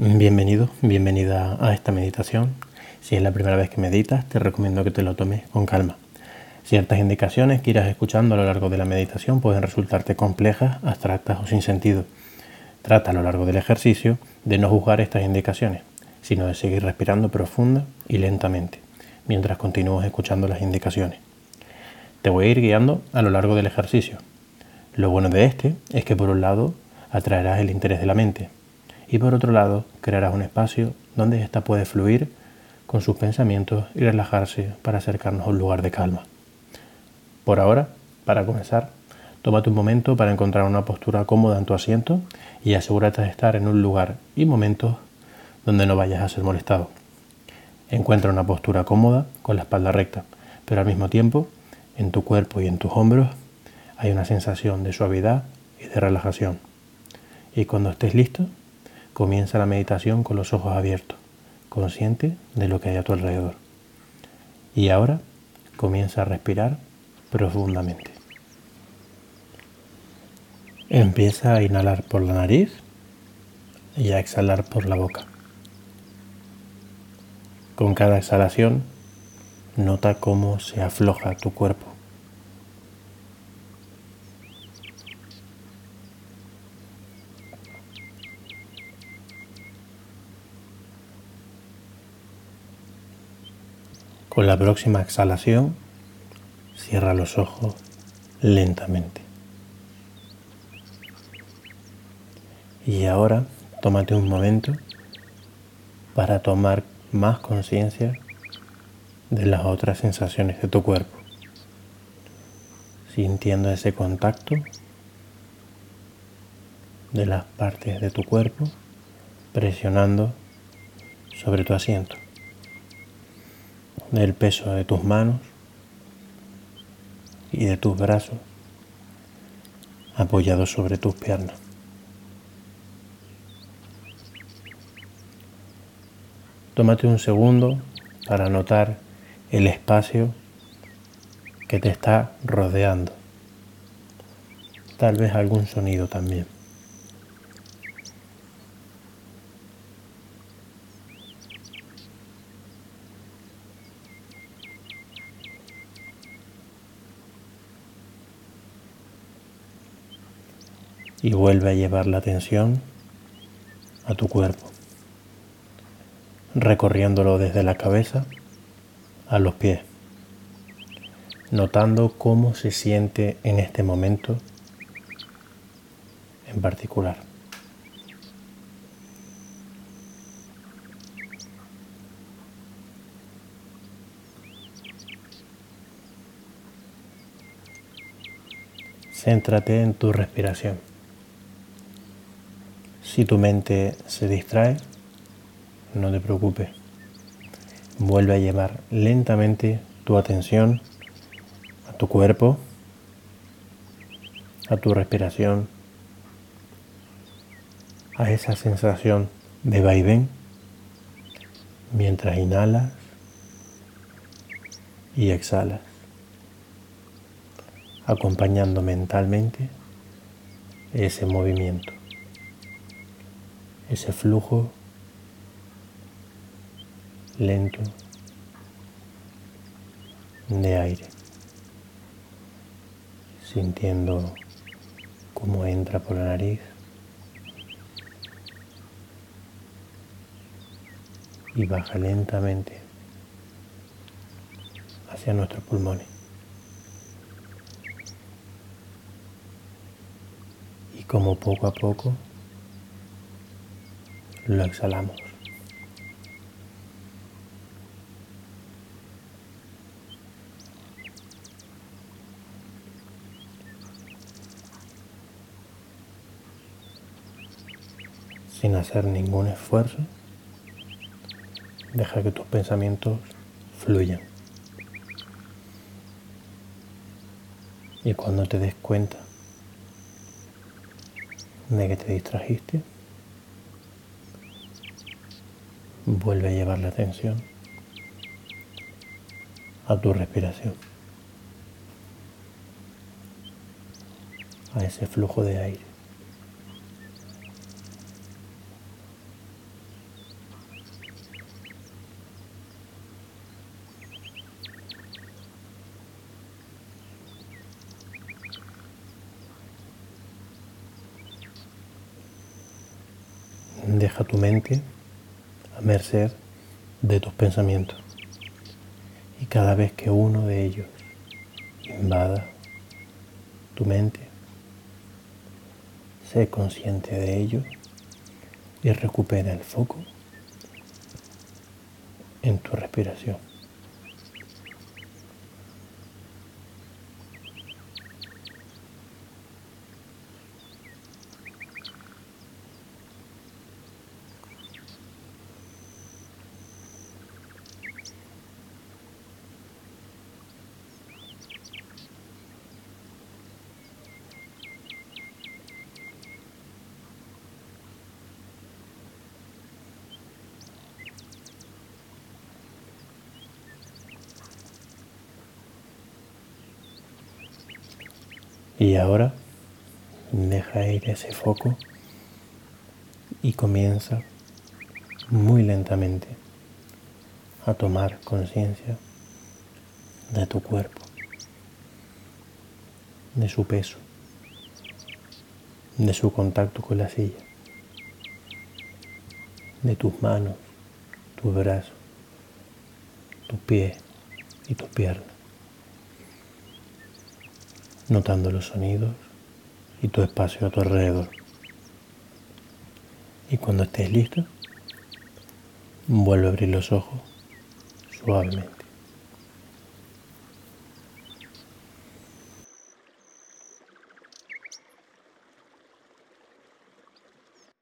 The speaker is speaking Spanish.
Bienvenido, bienvenida a esta meditación. Si es la primera vez que meditas, te recomiendo que te lo tomes con calma. Ciertas indicaciones que irás escuchando a lo largo de la meditación pueden resultarte complejas, abstractas o sin sentido. Trata a lo largo del ejercicio de no juzgar estas indicaciones, sino de seguir respirando profunda y lentamente, mientras continúas escuchando las indicaciones. Te voy a ir guiando a lo largo del ejercicio. Lo bueno de este es que por un lado atraerás el interés de la mente, y por otro lado crearás un espacio donde ésta puede fluir con sus pensamientos y relajarse para acercarnos a un lugar de calma. Por ahora, para comenzar, tómate un momento para encontrar una postura cómoda en tu asiento y asegúrate de estar en un lugar y momentos donde no vayas a ser molestado. Encuentra una postura cómoda con la espalda recta, pero al mismo tiempo en tu cuerpo y en tus hombros hay una sensación de suavidad y de relajación. Y cuando estés listo, Comienza la meditación con los ojos abiertos, consciente de lo que hay a tu alrededor. Y ahora comienza a respirar profundamente. Empieza a inhalar por la nariz y a exhalar por la boca. Con cada exhalación, nota cómo se afloja tu cuerpo. Con la próxima exhalación, cierra los ojos lentamente. Y ahora tómate un momento para tomar más conciencia de las otras sensaciones de tu cuerpo, sintiendo ese contacto de las partes de tu cuerpo presionando sobre tu asiento del peso de tus manos y de tus brazos apoyados sobre tus piernas. Tómate un segundo para notar el espacio que te está rodeando. Tal vez algún sonido también. Y vuelve a llevar la atención a tu cuerpo, recorriéndolo desde la cabeza a los pies, notando cómo se siente en este momento en particular. Céntrate en tu respiración. Si tu mente se distrae, no te preocupes. Vuelve a llevar lentamente tu atención a tu cuerpo, a tu respiración, a esa sensación de vaivén mientras inhalas y exhalas, acompañando mentalmente ese movimiento ese flujo lento de aire, sintiendo cómo entra por la nariz y baja lentamente hacia nuestros pulmones. Y como poco a poco lo exhalamos. Sin hacer ningún esfuerzo, deja que tus pensamientos fluyan. Y cuando te des cuenta de que te distrajiste, Vuelve a llevar la atención a tu respiración, a ese flujo de aire. Deja tu mente a merced de tus pensamientos. Y cada vez que uno de ellos invada tu mente, sé consciente de ello y recupera el foco en tu respiración. Y ahora deja ir ese foco y comienza muy lentamente a tomar conciencia de tu cuerpo, de su peso, de su contacto con la silla, de tus manos, tus brazos, tus pies y tus piernas notando los sonidos y tu espacio a tu alrededor. Y cuando estés listo, vuelve a abrir los ojos suavemente.